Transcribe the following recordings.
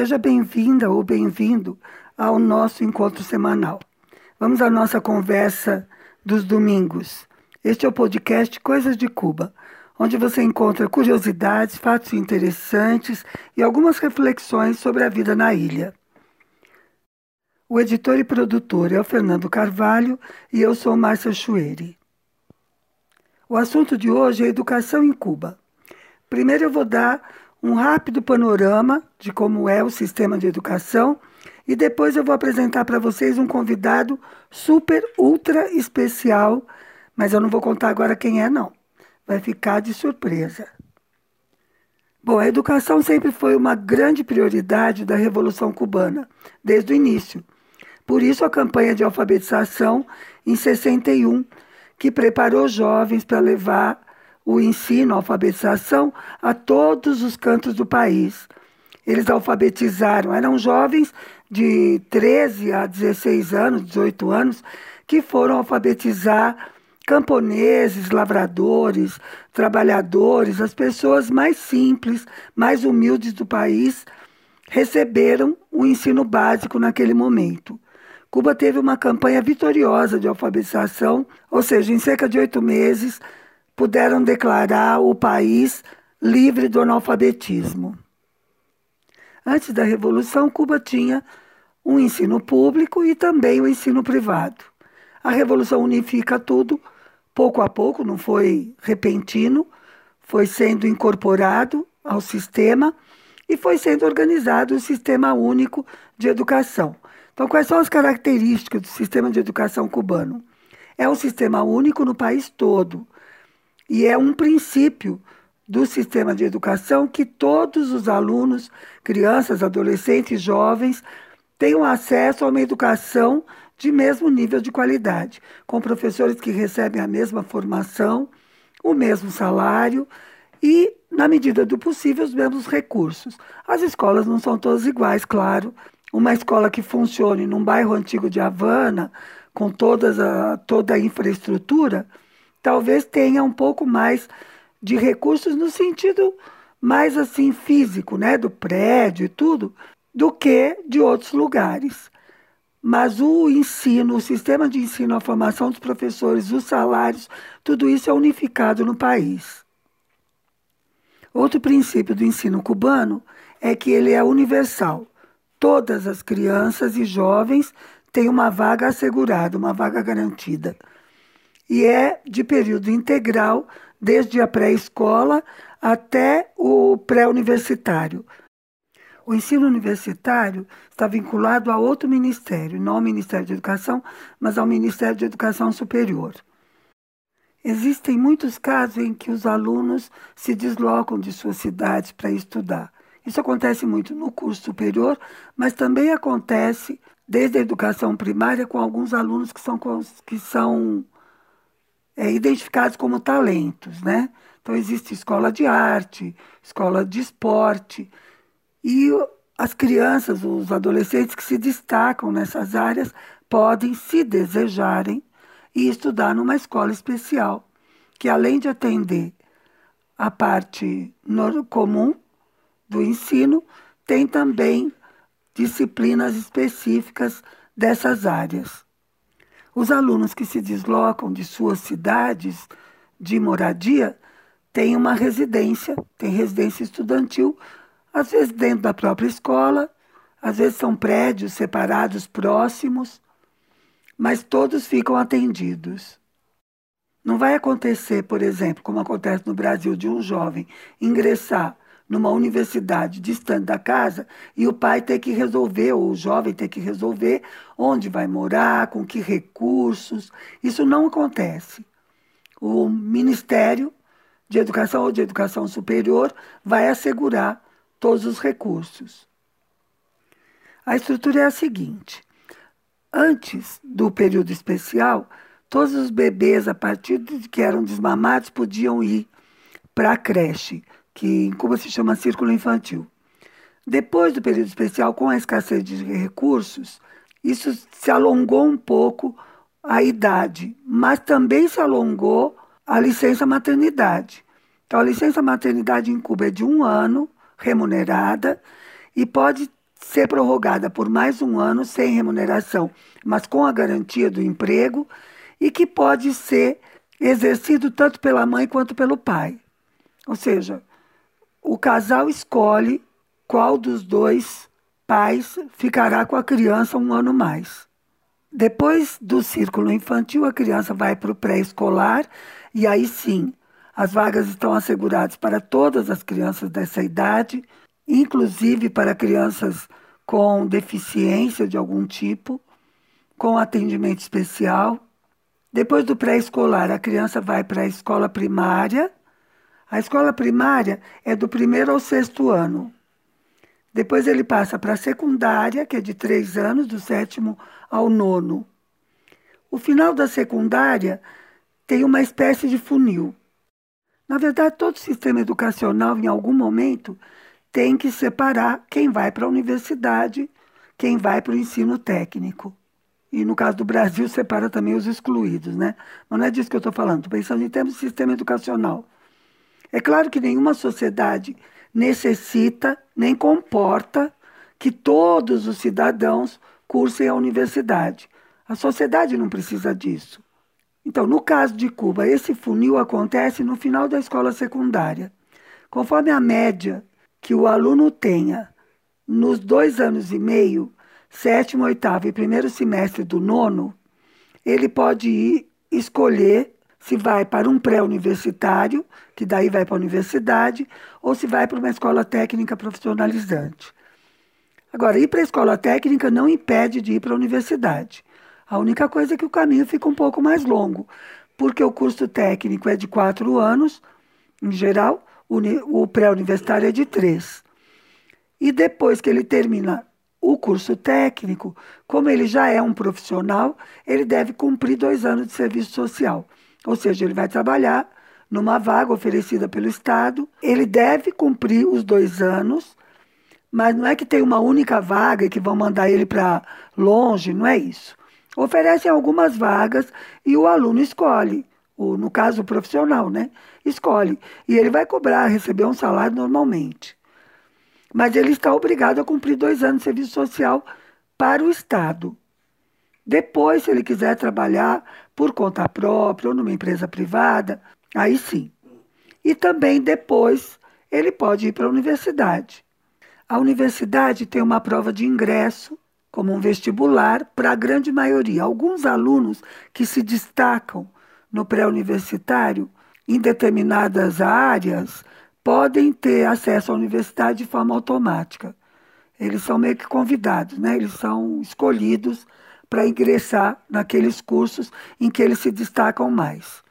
Seja bem-vinda ou bem-vindo ao nosso encontro semanal. Vamos à nossa conversa dos domingos. Este é o podcast Coisas de Cuba, onde você encontra curiosidades, fatos interessantes e algumas reflexões sobre a vida na ilha. O editor e produtor é o Fernando Carvalho e eu sou Márcia Chueri. O assunto de hoje é educação em Cuba. Primeiro eu vou dar um rápido panorama de como é o sistema de educação e depois eu vou apresentar para vocês um convidado super, ultra especial, mas eu não vou contar agora quem é, não. Vai ficar de surpresa. Bom, a educação sempre foi uma grande prioridade da Revolução Cubana, desde o início. Por isso, a campanha de alfabetização em 61, que preparou jovens para levar o ensino, a alfabetização a todos os cantos do país. Eles alfabetizaram, eram jovens de 13 a 16 anos, 18 anos, que foram alfabetizar camponeses, lavradores, trabalhadores, as pessoas mais simples, mais humildes do país, receberam o ensino básico naquele momento. Cuba teve uma campanha vitoriosa de alfabetização, ou seja, em cerca de oito meses, puderam declarar o país livre do analfabetismo. Antes da Revolução, Cuba tinha um ensino público e também o um ensino privado. A Revolução unifica tudo, pouco a pouco, não foi repentino, foi sendo incorporado ao sistema e foi sendo organizado o Sistema Único de Educação. Então, quais são as características do sistema de educação cubano? É um sistema único no país todo. E é um princípio do sistema de educação que todos os alunos, crianças, adolescentes, jovens, tenham acesso a uma educação de mesmo nível de qualidade, com professores que recebem a mesma formação, o mesmo salário e, na medida do possível, os mesmos recursos. As escolas não são todas iguais, claro. Uma escola que funcione num bairro antigo de Havana, com todas a, toda a infraestrutura, talvez tenha um pouco mais de recursos no sentido mais assim físico, né, do prédio e tudo, do que de outros lugares. Mas o ensino, o sistema de ensino, a formação dos professores, os salários, tudo isso é unificado no país. Outro princípio do ensino cubano é que ele é universal. Todas as crianças e jovens têm uma vaga assegurada, uma vaga garantida e é de período integral, desde a pré-escola até o pré-universitário. O ensino universitário está vinculado a outro ministério, não ao Ministério de Educação, mas ao Ministério de Educação Superior. Existem muitos casos em que os alunos se deslocam de suas cidades para estudar. Isso acontece muito no curso superior, mas também acontece desde a educação primária com alguns alunos que são, que são é, identificados como talentos, né? Então existe escola de arte, escola de esporte e as crianças, os adolescentes que se destacam nessas áreas podem, se desejarem, ir estudar numa escola especial, que além de atender a parte comum do ensino, tem também disciplinas específicas dessas áreas. Os alunos que se deslocam de suas cidades de moradia têm uma residência, têm residência estudantil, às vezes dentro da própria escola, às vezes são prédios separados próximos, mas todos ficam atendidos. Não vai acontecer, por exemplo, como acontece no Brasil, de um jovem ingressar numa universidade distante da casa e o pai ter que resolver, ou o jovem ter que resolver onde vai morar, com que recursos. Isso não acontece. O Ministério de Educação ou de Educação Superior vai assegurar todos os recursos. A estrutura é a seguinte: antes do período especial, todos os bebês, a partir de que eram desmamados, podiam ir para a creche que em Cuba se chama Círculo Infantil. Depois do período especial, com a escassez de recursos, isso se alongou um pouco a idade, mas também se alongou a licença maternidade. Então, a licença maternidade em Cuba é de um ano, remunerada, e pode ser prorrogada por mais um ano sem remuneração, mas com a garantia do emprego e que pode ser exercido tanto pela mãe quanto pelo pai. Ou seja, o casal escolhe qual dos dois pais ficará com a criança um ano mais. Depois do círculo infantil, a criança vai para o pré-escolar e aí sim, as vagas estão asseguradas para todas as crianças dessa idade, inclusive para crianças com deficiência de algum tipo, com atendimento especial. Depois do pré-escolar, a criança vai para a escola primária. A escola primária é do primeiro ao sexto ano. Depois ele passa para a secundária, que é de três anos, do sétimo ao nono. O final da secundária tem uma espécie de funil. Na verdade, todo sistema educacional, em algum momento, tem que separar quem vai para a universidade, quem vai para o ensino técnico. E no caso do Brasil, separa também os excluídos, né? Mas não é disso que eu estou falando, estou pensando em termos de sistema educacional. É claro que nenhuma sociedade necessita nem comporta que todos os cidadãos cursem a universidade. A sociedade não precisa disso. Então, no caso de Cuba, esse funil acontece no final da escola secundária. Conforme a média que o aluno tenha nos dois anos e meio, sétimo, oitavo e primeiro semestre do nono, ele pode ir escolher se vai para um pré-universitário, que daí vai para a universidade, ou se vai para uma escola técnica profissionalizante. Agora, ir para a escola técnica não impede de ir para a universidade. A única coisa é que o caminho fica um pouco mais longo, porque o curso técnico é de quatro anos, em geral, o pré-universitário é de três. E depois que ele termina o curso técnico, como ele já é um profissional, ele deve cumprir dois anos de serviço social. Ou seja, ele vai trabalhar numa vaga oferecida pelo Estado, ele deve cumprir os dois anos, mas não é que tem uma única vaga e que vão mandar ele para longe, não é isso. Oferecem algumas vagas e o aluno escolhe, o, no caso o profissional, né? Escolhe. E ele vai cobrar, receber um salário normalmente. Mas ele está obrigado a cumprir dois anos de serviço social para o Estado. Depois, se ele quiser trabalhar por conta própria ou numa empresa privada, aí sim. E também depois ele pode ir para a universidade. A universidade tem uma prova de ingresso, como um vestibular, para a grande maioria. Alguns alunos que se destacam no pré-universitário em determinadas áreas podem ter acesso à universidade de forma automática. Eles são meio que convidados, né? eles são escolhidos para ingressar naqueles cursos em que eles se destacam mais.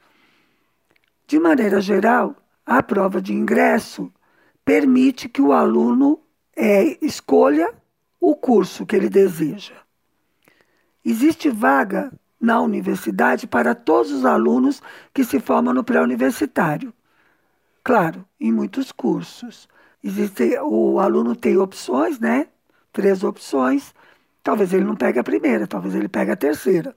De maneira geral, a prova de ingresso permite que o aluno é, escolha o curso que ele deseja. Existe vaga na universidade para todos os alunos que se formam no pré-universitário. Claro, em muitos cursos. Existe, o aluno tem opções, né? Três opções, Talvez ele não pegue a primeira, talvez ele pegue a terceira.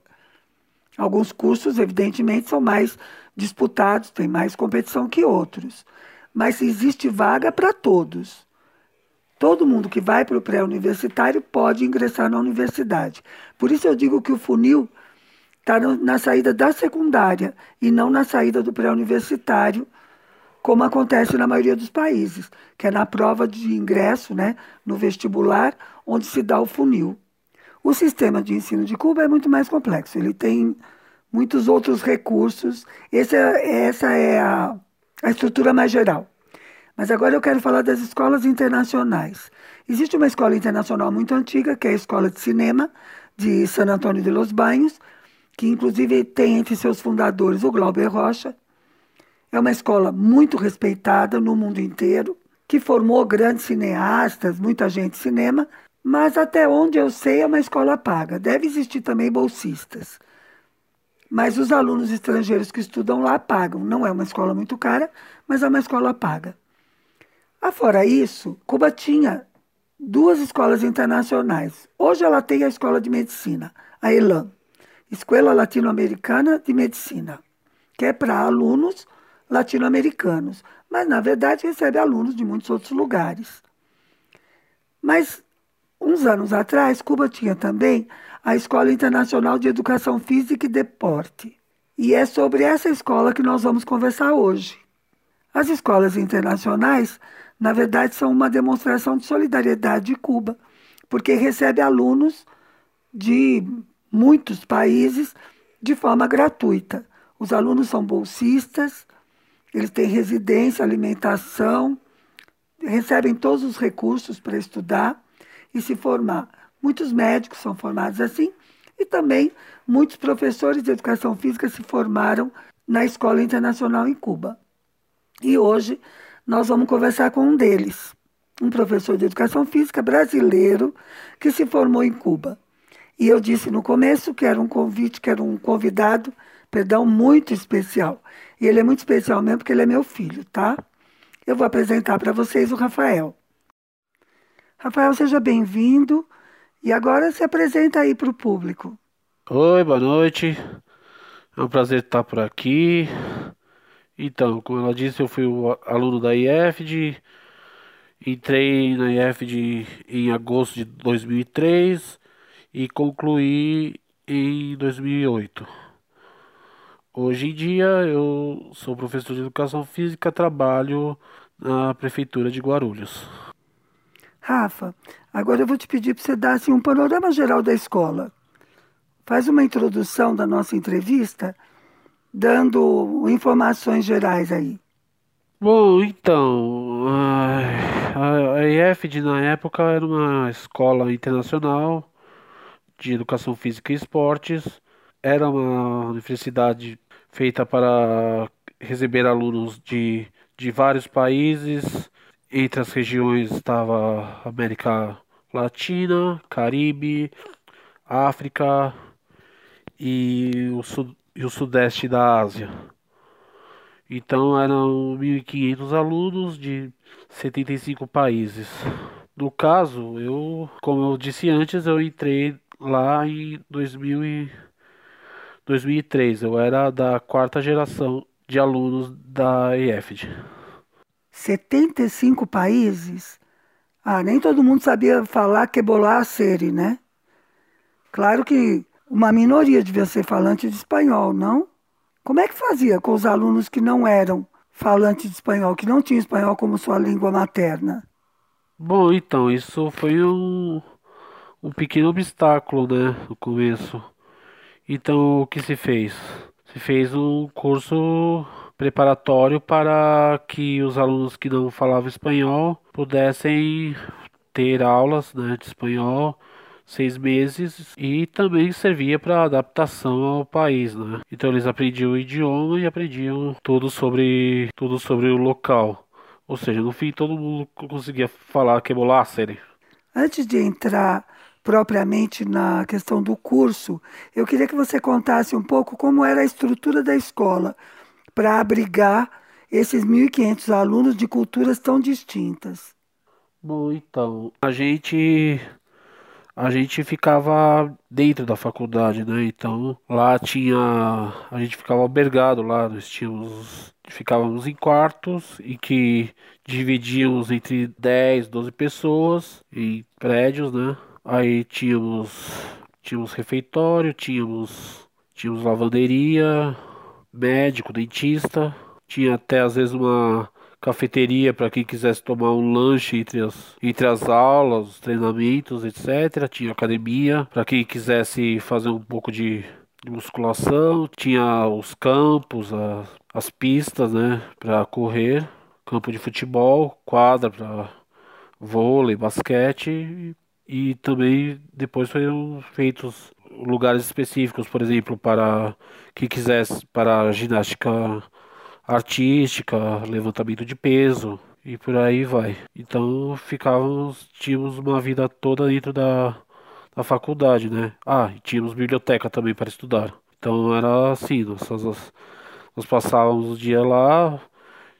Alguns cursos, evidentemente, são mais disputados, tem mais competição que outros. Mas existe vaga para todos. Todo mundo que vai para o pré-universitário pode ingressar na universidade. Por isso eu digo que o funil está na saída da secundária e não na saída do pré-universitário, como acontece na maioria dos países, que é na prova de ingresso, né, no vestibular, onde se dá o funil. O sistema de ensino de Cuba é muito mais complexo, ele tem muitos outros recursos, essa, essa é a, a estrutura mais geral. Mas agora eu quero falar das escolas internacionais. Existe uma escola internacional muito antiga, que é a Escola de Cinema de San Antônio de los Baños, que inclusive tem entre seus fundadores o Glauber Rocha. É uma escola muito respeitada no mundo inteiro, que formou grandes cineastas, muita gente de cinema, mas até onde eu sei é uma escola paga. Deve existir também bolsistas. Mas os alunos estrangeiros que estudam lá pagam. Não é uma escola muito cara, mas é uma escola paga. Afora isso, Cuba tinha duas escolas internacionais. Hoje ela tem a escola de medicina, a ELAM, Escola Latino-Americana de Medicina, que é para alunos latino-americanos, mas na verdade recebe alunos de muitos outros lugares. Mas uns anos atrás, Cuba tinha também a Escola Internacional de Educação Física e Deporte. E é sobre essa escola que nós vamos conversar hoje. As escolas internacionais, na verdade, são uma demonstração de solidariedade de Cuba, porque recebe alunos de muitos países de forma gratuita. Os alunos são bolsistas, eles têm residência, alimentação, recebem todos os recursos para estudar e se formar. Muitos médicos são formados assim e também muitos professores de educação física se formaram na Escola Internacional em Cuba. E hoje nós vamos conversar com um deles, um professor de educação física brasileiro que se formou em Cuba. E eu disse no começo que era um convite, que era um convidado, perdão, muito especial. E ele é muito especial mesmo porque ele é meu filho, tá? Eu vou apresentar para vocês o Rafael. Rafael, seja bem-vindo. E agora se apresenta aí para o público. Oi, boa noite. É um prazer estar por aqui. Então, como ela disse, eu fui aluno da IEFD. Entrei na IEFD em agosto de 2003 e concluí em 2008. Hoje em dia eu sou professor de educação física, trabalho na prefeitura de Guarulhos. Rafa, agora eu vou te pedir para você dar assim, um panorama geral da escola. Faz uma introdução da nossa entrevista, dando informações gerais aí. Bom, então, a, IEFD na época era uma escola internacional de educação física e esportes. Era uma universidade feita para receber alunos de, de vários países. Entre as regiões estava América Latina, Caribe, África e o, sud, e o Sudeste da Ásia. Então eram 1.500 alunos de 75 países. No caso, eu, como eu disse antes, eu entrei lá em 2000 e 2003. Eu era da quarta geração de alunos da EFD. 75 países? Ah, nem todo mundo sabia falar quebolar série, né? Claro que uma minoria devia ser falante de espanhol, não? Como é que fazia com os alunos que não eram falantes de espanhol, que não tinham espanhol como sua língua materna? Bom, então, isso foi um, um pequeno obstáculo, né, no começo. Então, o que se fez? Se fez um curso preparatório para que os alunos que não falavam espanhol pudessem ter aulas né, de espanhol seis meses e também servia para adaptação ao país, né? Então eles aprendiam o idioma e aprendiam tudo sobre tudo sobre o local. Ou seja, no fim todo mundo conseguia falar que é Antes de entrar propriamente na questão do curso, eu queria que você contasse um pouco como era a estrutura da escola para abrigar esses 1.500 alunos de culturas tão distintas. Bom, então, a gente a gente ficava dentro da faculdade, né? Então, lá tinha a gente ficava albergado lá, nós tínhamos ficávamos em quartos e que dividíamos entre 10, 12 pessoas em prédios, né? Aí tínhamos, tínhamos refeitório, tínhamos, tínhamos lavanderia, médico, dentista, tinha até às vezes uma cafeteria para quem quisesse tomar um lanche entre as, entre as aulas, os treinamentos, etc. Tinha academia para quem quisesse fazer um pouco de, de musculação, tinha os campos, as, as pistas, né, para correr, campo de futebol, quadra para vôlei, basquete. E também depois foram feitos lugares específicos, por exemplo, para quem quisesse para ginástica artística, levantamento de peso e por aí vai. Então ficávamos, tínhamos uma vida toda dentro da, da faculdade, né? Ah, e tínhamos biblioteca também para estudar. Então era assim, nós, nós, nós passávamos o dia lá,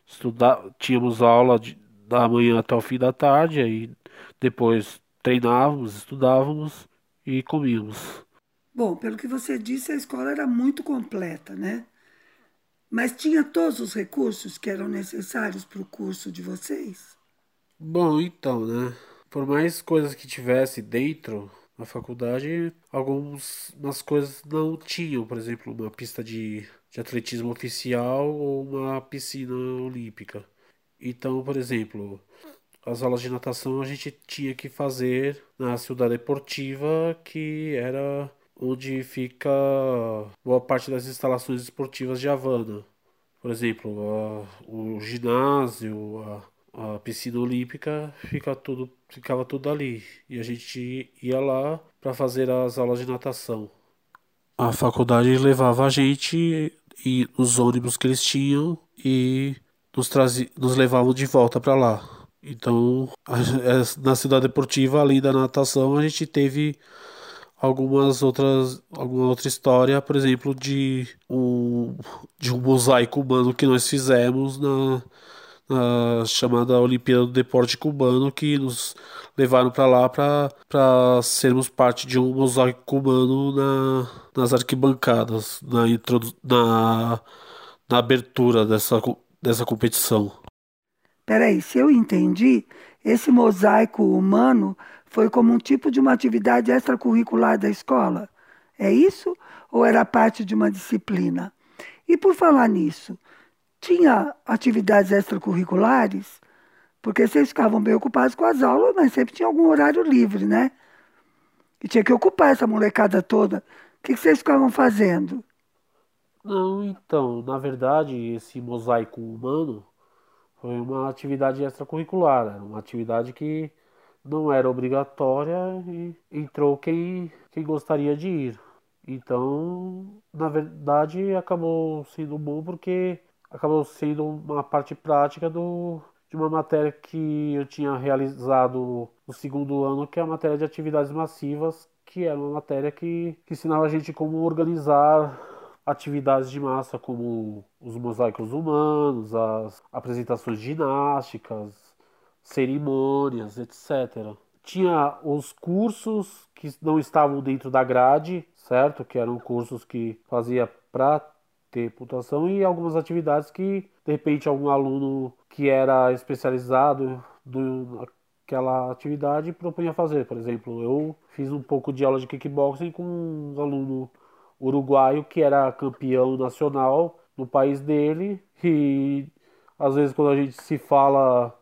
estudar, tínhamos aula de, da manhã até o fim da tarde, aí depois treinávamos, estudávamos e comíamos. Bom, pelo que você disse, a escola era muito completa, né? Mas tinha todos os recursos que eram necessários para o curso de vocês? Bom, então, né? por mais coisas que tivesse dentro na faculdade, algumas coisas não tinham, por exemplo, uma pista de, de atletismo oficial ou uma piscina olímpica. Então, por exemplo, as aulas de natação a gente tinha que fazer na cidade esportiva, que era onde fica boa parte das instalações esportivas de Havana. Por exemplo, a, o ginásio, a, a, piscina olímpica fica tudo, ficava tudo ali. E a gente ia lá para fazer as aulas de natação. A faculdade levava a gente e os ônibus que eles tinham e nos, nos levavam de volta para lá. Então, na cidade deportiva, além da natação, a gente teve algumas outras alguma outra história, por exemplo, de um de um mosaico cubano que nós fizemos na, na chamada Olimpíada do Deporte Cubano, que nos levaram para lá para sermos parte de um mosaico cubano na, nas arquibancadas, na, na, na abertura dessa, dessa competição. Peraí, se eu entendi, esse mosaico humano foi como um tipo de uma atividade extracurricular da escola? É isso? Ou era parte de uma disciplina? E por falar nisso, tinha atividades extracurriculares? Porque vocês ficavam bem ocupados com as aulas, mas sempre tinha algum horário livre, né? E tinha que ocupar essa molecada toda. O que vocês ficavam fazendo? Não, então, na verdade, esse mosaico humano foi uma atividade extracurricular, uma atividade que não era obrigatória e entrou quem, quem gostaria de ir. Então, na verdade, acabou sendo bom porque acabou sendo uma parte prática do, de uma matéria que eu tinha realizado no segundo ano, que é a matéria de atividades massivas, que era uma matéria que, que ensinava a gente como organizar atividades de massa, como os mosaicos humanos, as apresentações ginásticas, cerimônias, etc. Tinha os cursos que não estavam dentro da grade, certo? Que eram cursos que fazia para ter pontuação e algumas atividades que de repente algum aluno que era especializado naquela atividade propunha fazer. Por exemplo, eu fiz um pouco de aula de kickboxing com um aluno uruguaio que era campeão nacional no país dele e às vezes quando a gente se fala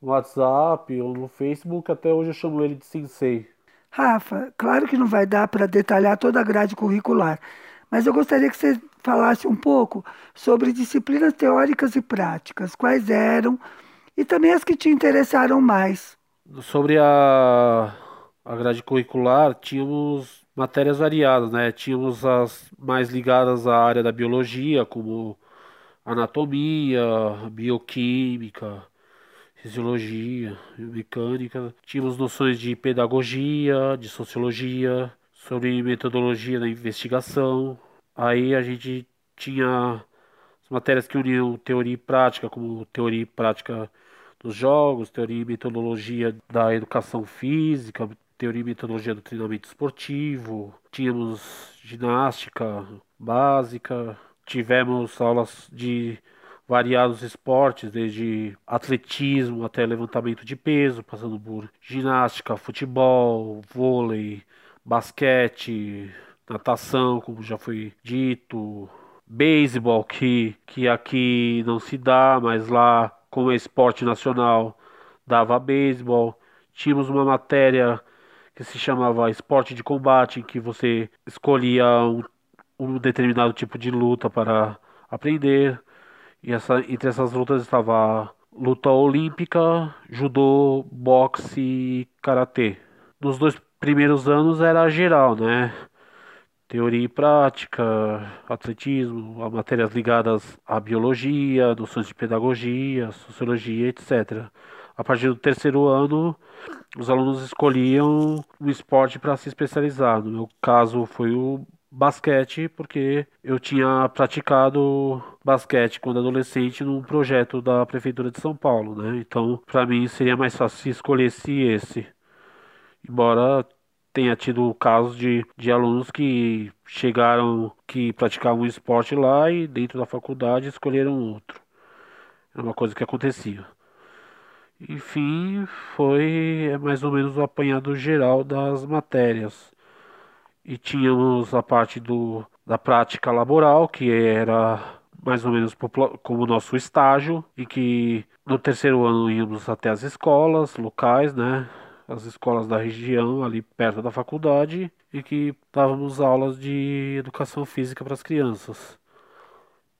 no WhatsApp ou no Facebook, até hoje eu chamo ele de Sensei. Rafa, claro que não vai dar para detalhar toda a grade curricular, mas eu gostaria que você falasse um pouco sobre disciplinas teóricas e práticas, quais eram, e também as que te interessaram mais. Sobre a, a grade curricular, tínhamos matérias variadas, né? Tínhamos as mais ligadas à área da biologia, como anatomia, bioquímica, fisiologia, mecânica. Tínhamos noções de pedagogia, de sociologia, sobre metodologia da investigação. Aí a gente tinha as matérias que uniam teoria e prática, como teoria e prática dos jogos, teoria e metodologia da educação física, teoria e metodologia do treinamento esportivo. Tínhamos ginástica básica, tivemos aulas de variados esportes, desde atletismo até levantamento de peso, passando por ginástica, futebol, vôlei, basquete, natação, como já foi dito, beisebol, que, que aqui não se dá, mas lá, como é esporte nacional, dava beisebol. Tínhamos uma matéria que se chamava esporte de combate, em que você escolhia um, um determinado tipo de luta para aprender. E essa, entre essas lutas estava luta olímpica, judô, boxe e karatê. Nos dois primeiros anos era geral, né? Teoria e prática, atletismo, matérias ligadas à biologia, noções de pedagogia, sociologia, etc. A partir do terceiro ano, os alunos escolhiam um esporte para se especializar. No meu caso, foi o basquete, porque eu tinha praticado basquete quando adolescente num projeto da prefeitura de São Paulo, né? Então, para mim seria mais fácil se escolhesse esse. Embora tenha tido casos de, de alunos que chegaram, que praticavam esporte lá e dentro da faculdade escolheram outro. É uma coisa que acontecia. Enfim, foi é mais ou menos o apanhado geral das matérias. E tínhamos a parte do, da prática laboral, que era mais ou menos como o nosso estágio, e que no terceiro ano íamos até as escolas locais, né? As escolas da região, ali perto da faculdade, e que dávamos aulas de educação física para as crianças.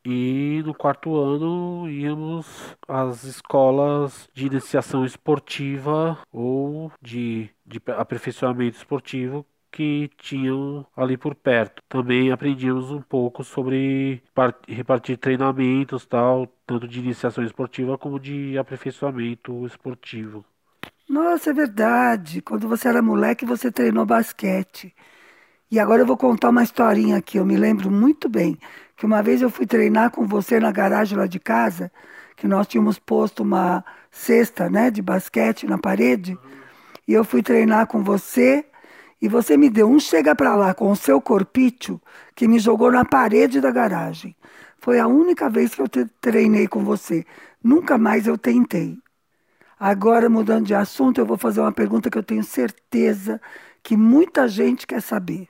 E no quarto ano íamos às escolas de iniciação esportiva ou de, de aperfeiçoamento esportivo que tinham ali por perto. Também aprendíamos um pouco sobre repartir treinamentos, tal, tanto de iniciação esportiva como de aperfeiçoamento esportivo. Nossa, é verdade. Quando você era moleque, você treinou basquete. E agora eu vou contar uma historinha aqui. Eu me lembro muito bem que uma vez eu fui treinar com você na garagem lá de casa, que nós tínhamos posto uma cesta, né, de basquete na parede, e eu fui treinar com você e você me deu um chega para lá com o seu corpício que me jogou na parede da garagem. Foi a única vez que eu treinei com você. Nunca mais eu tentei. Agora, mudando de assunto, eu vou fazer uma pergunta que eu tenho certeza que muita gente quer saber.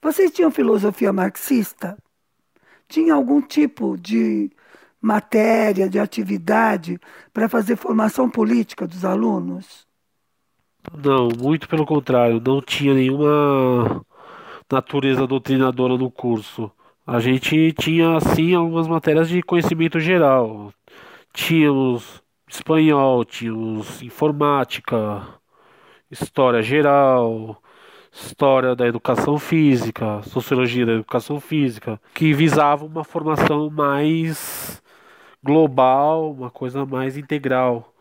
Vocês tinham filosofia marxista? Tinha algum tipo de matéria, de atividade para fazer formação política dos alunos? Não, muito pelo contrário, não tinha nenhuma natureza doutrinadora no curso. A gente tinha, assim, algumas matérias de conhecimento geral. Tínhamos espanhol, tínhamos informática, história geral, história da educação física, sociologia da educação física, que visava uma formação mais global, uma coisa mais integral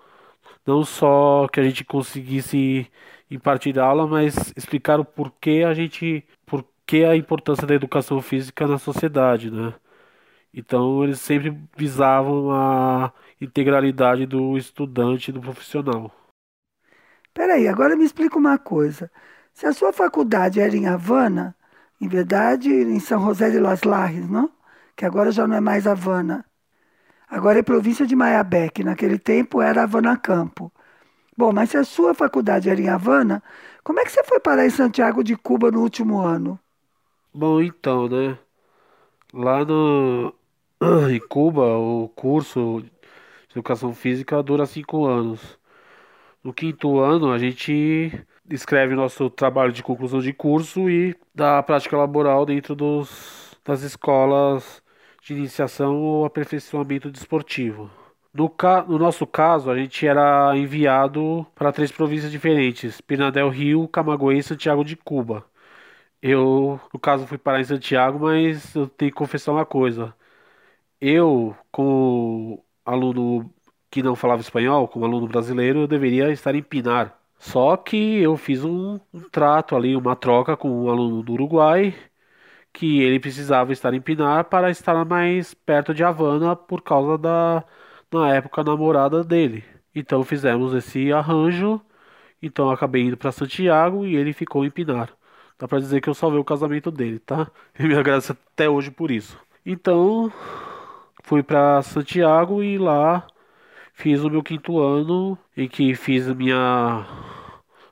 não só que a gente conseguisse impartir aula, mas explicar o porquê a gente, porquê a importância da educação física na sociedade, né? Então eles sempre visavam a integralidade do estudante do profissional. Peraí, agora me explica uma coisa. Se a sua faculdade era em Havana, em verdade, em São José de las Lajes, não? Que agora já não é mais Havana. Agora é província de que naquele tempo era Havana Campo. Bom, mas se a sua faculdade era em Havana, como é que você foi parar em Santiago de Cuba no último ano? Bom, então, né? Lá no, em Cuba, o curso de educação física dura cinco anos. No quinto ano, a gente escreve nosso trabalho de conclusão de curso e dá a prática laboral dentro dos, das escolas de iniciação ou aperfeiçoamento desportivo. No, no, nosso caso, a gente era enviado para três províncias diferentes: Pinadel Rio, Camagüey e Santiago de Cuba. Eu, no caso, fui parar em Santiago, mas eu tenho que confessar uma coisa. Eu, como aluno que não falava espanhol, como aluno brasileiro, eu deveria estar em Pinar. Só que eu fiz um, um trato ali, uma troca com um aluno do Uruguai que ele precisava estar em Pinar para estar mais perto de Havana por causa da, na época, namorada dele. Então fizemos esse arranjo, então acabei indo para Santiago e ele ficou em Pinar. Dá para dizer que eu salvei o casamento dele, tá? E me agradeço até hoje por isso. Então, fui para Santiago e lá fiz o meu quinto ano em que fiz minha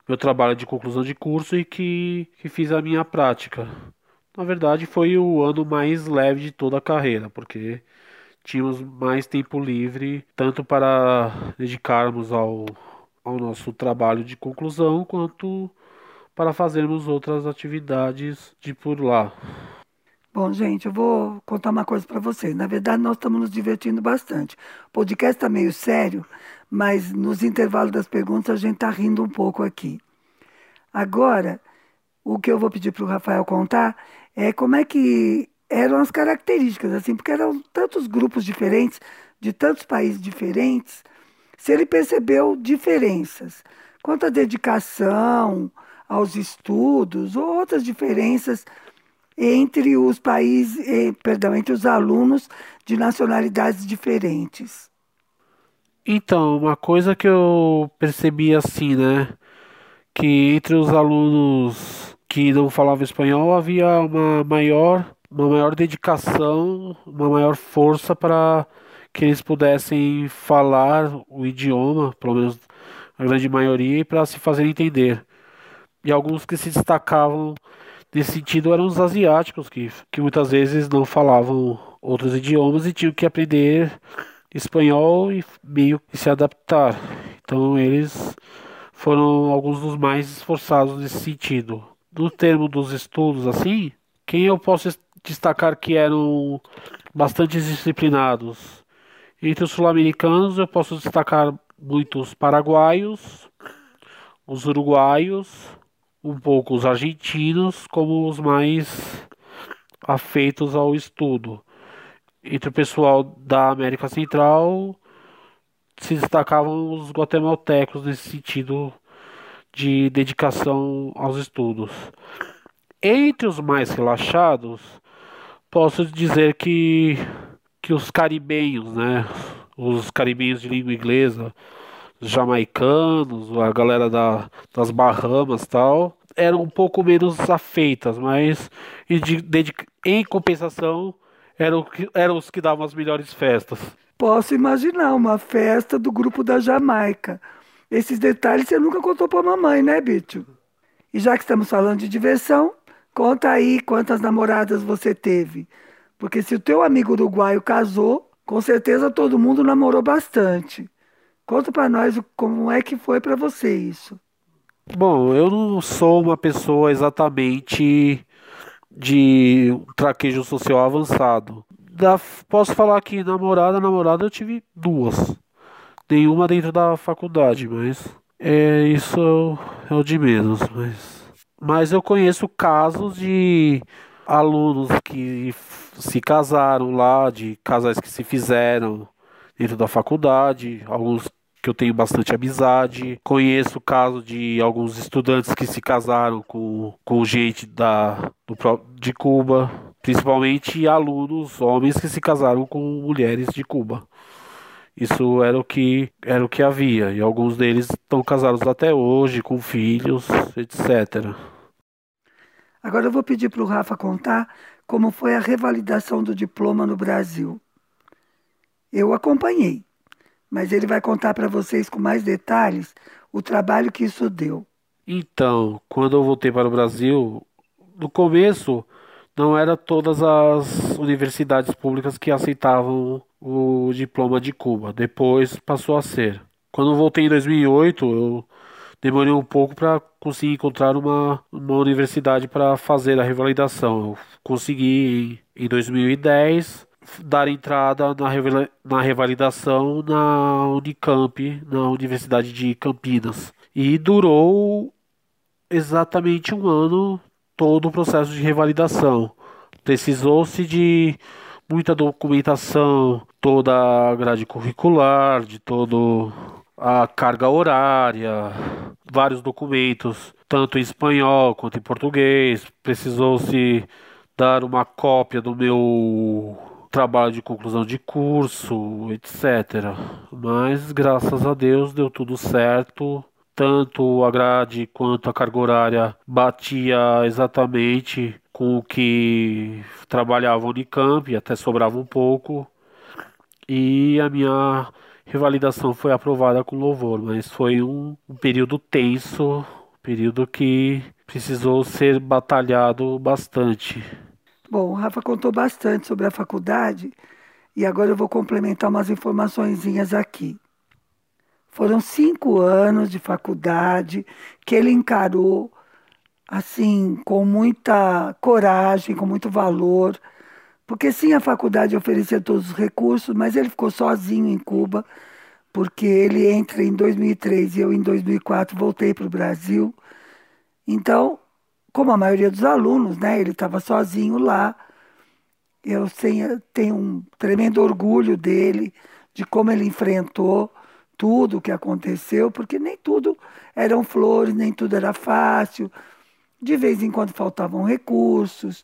meu trabalho de conclusão de curso e que, que fiz a minha prática. Na verdade, foi o ano mais leve de toda a carreira, porque tínhamos mais tempo livre, tanto para dedicarmos ao, ao nosso trabalho de conclusão, quanto para fazermos outras atividades de por lá. Bom, gente, eu vou contar uma coisa para vocês. Na verdade, nós estamos nos divertindo bastante. O podcast está meio sério, mas nos intervalos das perguntas a gente está rindo um pouco aqui. Agora, o que eu vou pedir para o Rafael contar é como é que eram as características, assim, porque eram tantos grupos diferentes, de tantos países diferentes, se ele percebeu diferenças quanto à dedicação, aos estudos, ou outras diferenças entre os países, eh, perdão, entre os alunos de nacionalidades diferentes. Então, uma coisa que eu percebi assim, né, que entre os alunos que não falava espanhol, havia uma maior, uma maior dedicação, uma maior força para que eles pudessem falar o idioma, pelo menos a grande maioria, para se fazer entender. E alguns que se destacavam nesse sentido eram os asiáticos, que, que muitas vezes não falavam outros idiomas e tinham que aprender espanhol e meio que se adaptar. Então eles foram alguns dos mais esforçados nesse sentido. No termo dos estudos, assim, quem eu posso destacar que eram bastante disciplinados? Entre os sul-americanos, eu posso destacar muitos paraguaios, os uruguaios, um pouco os argentinos, como os mais afeitos ao estudo. Entre o pessoal da América Central, se destacavam os guatemaltecos nesse sentido de dedicação aos estudos. Entre os mais relaxados, posso dizer que, que os caribenhos, né, os caribenhos de língua inglesa, os jamaicanos, a galera da, das Bahamas tal, eram um pouco menos afeitas, mas em, de, em compensação eram, eram os que davam as melhores festas. Posso imaginar uma festa do grupo da Jamaica. Esses detalhes você nunca contou para mamãe, né, Bicho? E já que estamos falando de diversão, conta aí quantas namoradas você teve. Porque se o teu amigo uruguaio casou, com certeza todo mundo namorou bastante. Conta para nós como é que foi para você isso. Bom, eu não sou uma pessoa exatamente de traquejo social avançado. Da, posso falar que namorada, namorada eu tive duas. Nenhuma dentro da faculdade, mas é isso é o de menos. Mas, mas eu conheço casos de alunos que se casaram lá, de casais que se fizeram dentro da faculdade, alguns que eu tenho bastante amizade. Conheço o caso de alguns estudantes que se casaram com, com gente da, do, de Cuba, principalmente alunos, homens que se casaram com mulheres de Cuba. Isso era o que era o que havia, e alguns deles estão casados até hoje, com filhos, etc. Agora eu vou pedir para o Rafa contar como foi a revalidação do diploma no Brasil. Eu acompanhei, mas ele vai contar para vocês com mais detalhes o trabalho que isso deu. Então, quando eu voltei para o Brasil, no começo não era todas as universidades públicas que aceitavam o diploma de Cuba. Depois passou a ser. Quando voltei em 2008, eu demorei um pouco para conseguir encontrar uma, uma universidade para fazer a revalidação. Eu consegui em 2010 dar entrada na, na revalidação na Unicamp, na Universidade de Campinas. E durou exatamente um ano todo o processo de revalidação. Precisou-se de muita documentação, toda a grade curricular, de todo a carga horária, vários documentos, tanto em espanhol quanto em português. Precisou-se dar uma cópia do meu trabalho de conclusão de curso, etc. Mas graças a Deus deu tudo certo. Tanto a grade quanto a carga horária batia exatamente com o que trabalhava Unicamp, até sobrava um pouco. E a minha revalidação foi aprovada com louvor, mas foi um, um período tenso, um período que precisou ser batalhado bastante. Bom, o Rafa contou bastante sobre a faculdade e agora eu vou complementar umas informações aqui. Foram cinco anos de faculdade que ele encarou assim com muita coragem, com muito valor porque sim, a faculdade oferecia todos os recursos, mas ele ficou sozinho em Cuba, porque ele entra em 2003 e eu em 2004 voltei para o Brasil. Então, como a maioria dos alunos, né, ele estava sozinho lá. Eu tenho um tremendo orgulho dele, de como ele enfrentou tudo o que aconteceu, porque nem tudo eram flores, nem tudo era fácil. De vez em quando faltavam recursos,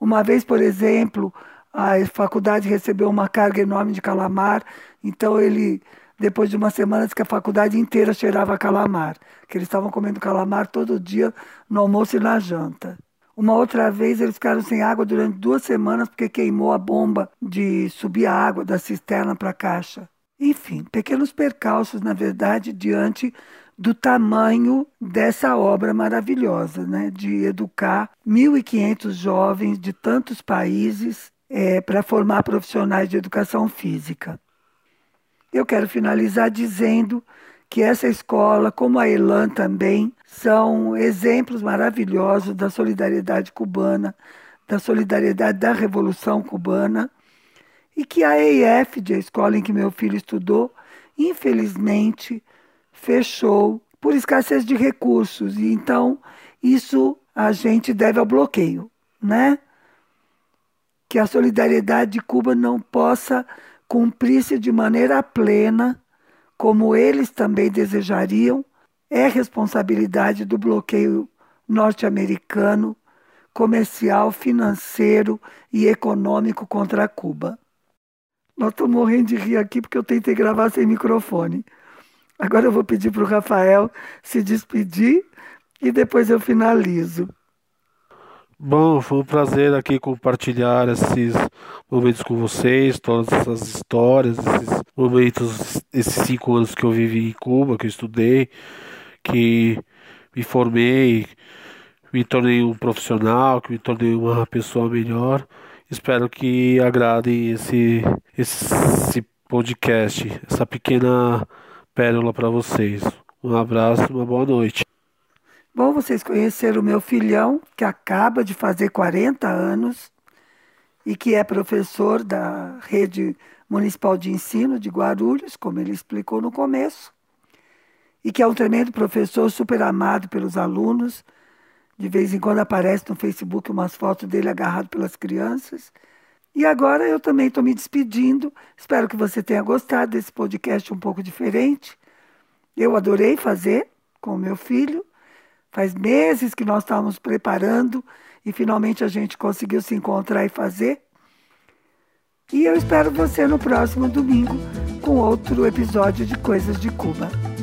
uma vez, por exemplo, a faculdade recebeu uma carga enorme de calamar, então ele, depois de uma semana, disse que a faculdade inteira cheirava calamar, que eles estavam comendo calamar todo dia no almoço e na janta. Uma outra vez eles ficaram sem água durante duas semanas porque queimou a bomba de subir a água da cisterna para a caixa. Enfim, pequenos percalços, na verdade, diante do tamanho dessa obra maravilhosa, né? de educar 1.500 jovens de tantos países é, para formar profissionais de educação física. Eu quero finalizar dizendo que essa escola, como a Elan também, são exemplos maravilhosos da solidariedade cubana, da solidariedade da Revolução Cubana, e que a EIF, a escola em que meu filho estudou, infelizmente fechou por escassez de recursos. E então isso a gente deve ao bloqueio, né? Que a solidariedade de Cuba não possa cumprir-se de maneira plena como eles também desejariam, é responsabilidade do bloqueio norte-americano, comercial, financeiro e econômico contra Cuba. Nós estamos morrendo de rir aqui porque eu tentei gravar sem microfone. Agora eu vou pedir para o Rafael se despedir e depois eu finalizo. Bom, foi um prazer aqui compartilhar esses momentos com vocês, todas essas histórias, esses momentos, esses cinco anos que eu vivi em Cuba, que eu estudei, que me formei, me tornei um profissional, que me tornei uma pessoa melhor. Espero que agradem esse, esse podcast, essa pequena pérola para vocês. Um abraço, uma boa noite. Bom, vocês conheceram o meu filhão, que acaba de fazer 40 anos e que é professor da rede municipal de ensino de Guarulhos, como ele explicou no começo, e que é um tremendo professor, super amado pelos alunos. De vez em quando aparece no Facebook umas fotos dele agarrado pelas crianças. E agora eu também estou me despedindo. Espero que você tenha gostado desse podcast um pouco diferente. Eu adorei fazer com o meu filho. Faz meses que nós estávamos preparando e finalmente a gente conseguiu se encontrar e fazer. E eu espero você no próximo domingo com outro episódio de Coisas de Cuba.